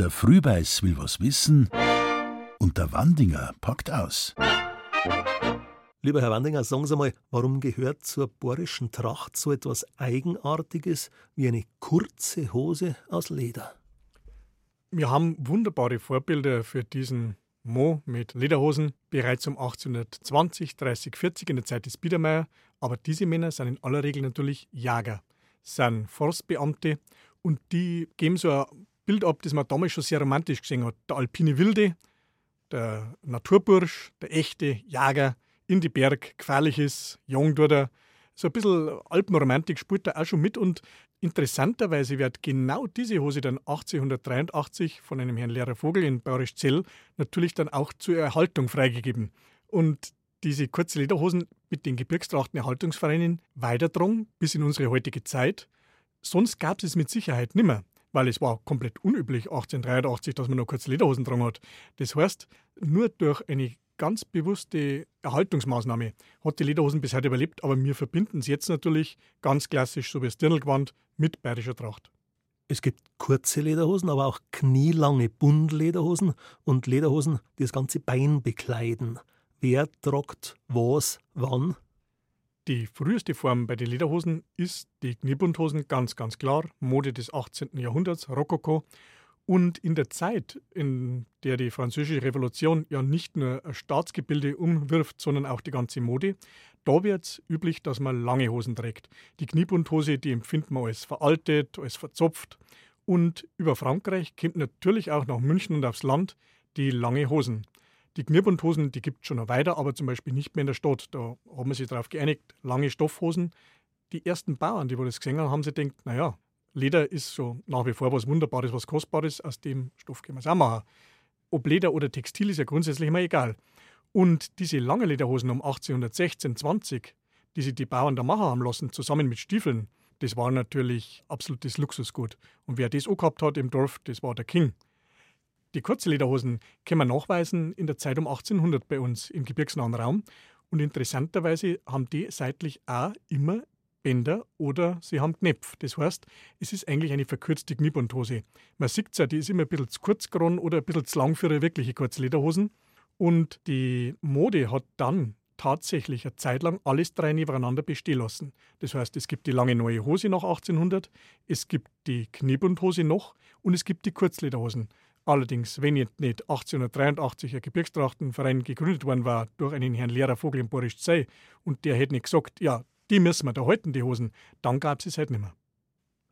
Der Frühbeiß will was wissen und der Wandinger packt aus. Lieber Herr Wandinger, sagen Sie mal, warum gehört zur bohrischen Tracht so etwas Eigenartiges wie eine kurze Hose aus Leder? Wir haben wunderbare Vorbilder für diesen Mo mit Lederhosen bereits um 1820, 30, 40 in der Zeit des Biedermeier. Aber diese Männer sind in aller Regel natürlich Jäger, sind Forstbeamte und die geben so ein Bild ab, das man damals schon sehr romantisch gesehen hat. Der alpine Wilde, der Naturbursch, der echte Jäger in die Berg, gefährlich ist, jung. So ein bisschen Alpenromantik spielt er auch schon mit und interessanterweise wird genau diese Hose dann 1883 von einem Herrn Lehrer Vogel in Bayerischzell natürlich dann auch zur Erhaltung freigegeben. Und diese kurze Lederhosen mit den Gebirgstrachten-Erhaltungsvereinen weiterdrungen bis in unsere heutige Zeit. Sonst gab es es mit Sicherheit nimmer weil es war komplett unüblich 1883, dass man noch kurze Lederhosen dran hat. Das heißt, nur durch eine ganz bewusste Erhaltungsmaßnahme hat die Lederhosen bis heute überlebt, aber wir verbinden es jetzt natürlich ganz klassisch, so wie das Dirndlgewand, mit bayerischer Tracht. Es gibt kurze Lederhosen, aber auch knielange Bundlederhosen und Lederhosen, die das ganze Bein bekleiden. Wer tragt was, wann? Die früheste Form bei den Lederhosen ist die Kniebundhosen, ganz, ganz klar, Mode des 18. Jahrhunderts, Rokoko. Und in der Zeit, in der die Französische Revolution ja nicht nur Staatsgebilde umwirft, sondern auch die ganze Mode, da wird es üblich, dass man lange Hosen trägt. Die Kniebundhose, die empfindet man als veraltet, als verzopft. Und über Frankreich kommt natürlich auch nach München und aufs Land die lange Hosen. Die Knirbundhosen, die gibt es schon noch weiter, aber zum Beispiel nicht mehr in der Stadt. Da haben wir sich darauf geeinigt, lange Stoffhosen. Die ersten Bauern, die das gesehen haben, haben sich gedacht, naja, Leder ist so nach wie vor was Wunderbares, was Kostbares, aus dem Stoff können wir es auch machen. Ob Leder oder Textil ist ja grundsätzlich immer egal. Und diese lange Lederhosen um 1816, 20, die sich die Bauern da machen haben lassen, zusammen mit Stiefeln, das war natürlich absolutes Luxusgut. Und wer das auch gehabt hat im Dorf, das war der King. Die Kurzlederhosen können wir nachweisen in der Zeit um 1800 bei uns im gebirgsnahen Raum. Und interessanterweise haben die seitlich auch immer Bänder oder sie haben Knöpfe. Das heißt, es ist eigentlich eine verkürzte Kniebundhose. Man sieht ja, die ist immer ein bisschen zu kurz geworden oder ein bisschen zu lang für eine wirkliche Kurzlederhosen. Und die Mode hat dann tatsächlich eine Zeit lang alles drei nebeneinander bestehen lassen. Das heißt, es gibt die lange neue Hose nach 1800, es gibt die Kniebundhose noch und es gibt die Kurzlederhosen. Allerdings, wenn nicht 1883 ein Gebirgstrachtenverein gegründet worden war durch einen Herrn Lehrer Vogel in Borischzei und der hätte nicht gesagt, ja, die müssen wir da halten, die Hosen, dann gab es es halt nicht mehr.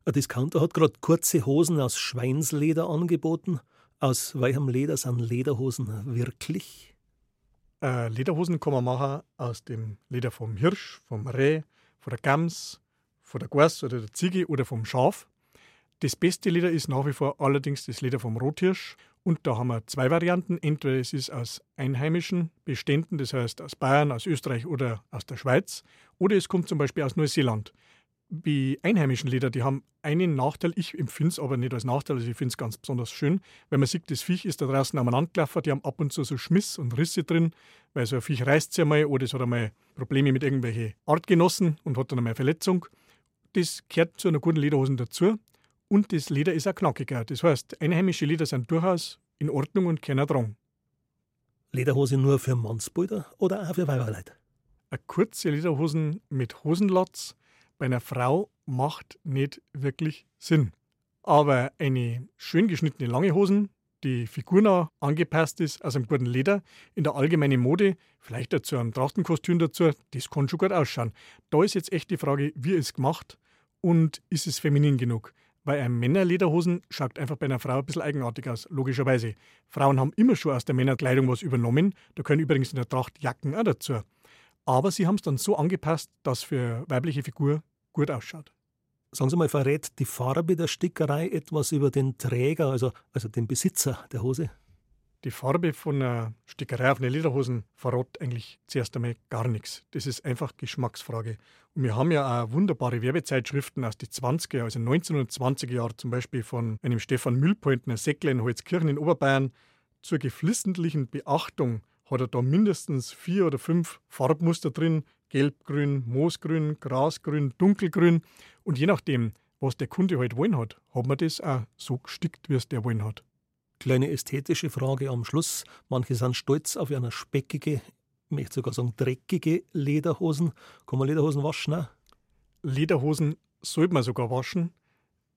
Ein Discounter hat gerade kurze Hosen aus Schweinsleder angeboten. Aus welchem Leder sind Lederhosen wirklich? Äh, Lederhosen kann man machen aus dem Leder vom Hirsch, vom Reh, von der Gams, von der Gors oder der Ziege oder vom Schaf. Das beste Leder ist nach wie vor allerdings das Leder vom Rothirsch. Und da haben wir zwei Varianten. Entweder es ist aus einheimischen Beständen, das heißt aus Bayern, aus Österreich oder aus der Schweiz, oder es kommt zum Beispiel aus Neuseeland. Die einheimischen Leder, die haben einen Nachteil, ich empfinde es aber nicht als Nachteil, also ich finde es ganz besonders schön, weil man sieht, das Viech ist da draußen aneinander gelaufen, die haben ab und zu so Schmiss und Risse drin, weil so ein Viech reißt sich einmal oder es hat einmal Probleme mit irgendwelchen Artgenossen und hat dann einmal Verletzung. Das gehört zu einer guten Lederhose dazu. Und das Leder ist auch knackiger. Das heißt, einheimische Leder sind durchaus in Ordnung und keiner dran. Lederhose nur für Mannsbilder oder auch für Weiberleute? Eine kurze Lederhosen mit Hosenlatz bei einer Frau macht nicht wirklich Sinn. Aber eine schön geschnittene lange Hosen, die figurnah angepasst ist, aus einem guten Leder, in der allgemeinen Mode, vielleicht dazu ein Trachtenkostüm dazu, das kann schon gut ausschauen. Da ist jetzt echt die Frage, wie ist es gemacht und ist es feminin genug? Weil ein Männerlederhosen schaut einfach bei einer Frau ein bisschen eigenartig aus, logischerweise. Frauen haben immer schon aus der Männerkleidung was übernommen. Da können übrigens in der Tracht Jacken auch dazu. Aber sie haben es dann so angepasst, dass für weibliche Figur gut ausschaut. Sagen Sie mal, verrät die Farbe der Stickerei etwas über den Träger, also, also den Besitzer der Hose? Die Farbe von einer Stickerei auf eine Lederhosen verrät eigentlich zuerst einmal gar nichts. Das ist einfach Geschmacksfrage. Und wir haben ja auch wunderbare Werbezeitschriften aus den 20er, also 1920er Jahren, zum Beispiel von einem Stefan Mühlpointner Säckler in Holzkirchen in Oberbayern. Zur geflissentlichen Beachtung hat er da mindestens vier oder fünf Farbmuster drin: Gelbgrün, Moosgrün, Grasgrün, Dunkelgrün. Und je nachdem, was der Kunde halt wollen hat, hat man das auch so gestickt, wie es der wollen hat. Kleine ästhetische Frage am Schluss. Manche sind stolz auf eine speckige, ich möchte sogar sagen dreckige Lederhosen. Kann man Lederhosen waschen? Auch? Lederhosen sollte man sogar waschen.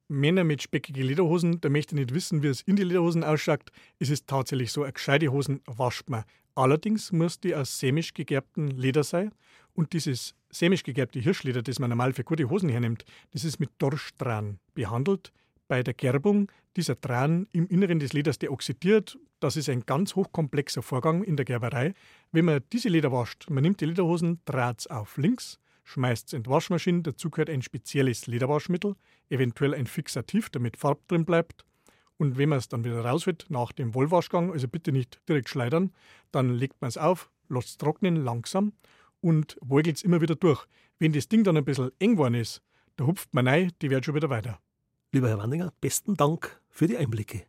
Männer mit speckigen Lederhosen, da möchte ich nicht wissen, wie es in die Lederhosen ausschaut. Es ist tatsächlich so, eine gescheite Hosen wascht man. Allerdings muss die aus sämisch gegerbtem Leder sein. Und dieses sämisch gegerbte Hirschleder, das man normal für gute Hosen hernimmt, das ist mit Dorschdrahn behandelt. Bei der Gerbung dieser Drahen im Inneren des Leders, der oxidiert, das ist ein ganz hochkomplexer Vorgang in der Gerberei. Wenn man diese Leder wascht, man nimmt die Lederhosen, dreht es auf links, schmeißt es in die Waschmaschine, dazu gehört ein spezielles Lederwaschmittel, eventuell ein Fixativ, damit Farb drin bleibt. Und wenn man es dann wieder raus wird, nach dem Wollwaschgang, also bitte nicht direkt schleudern, dann legt man es auf, lässt es trocknen langsam und woigelt es immer wieder durch. Wenn das Ding dann ein bisschen eng geworden ist, da hupft man rein, die wird schon wieder weiter. Lieber Herr Wandinger, besten Dank für die Einblicke.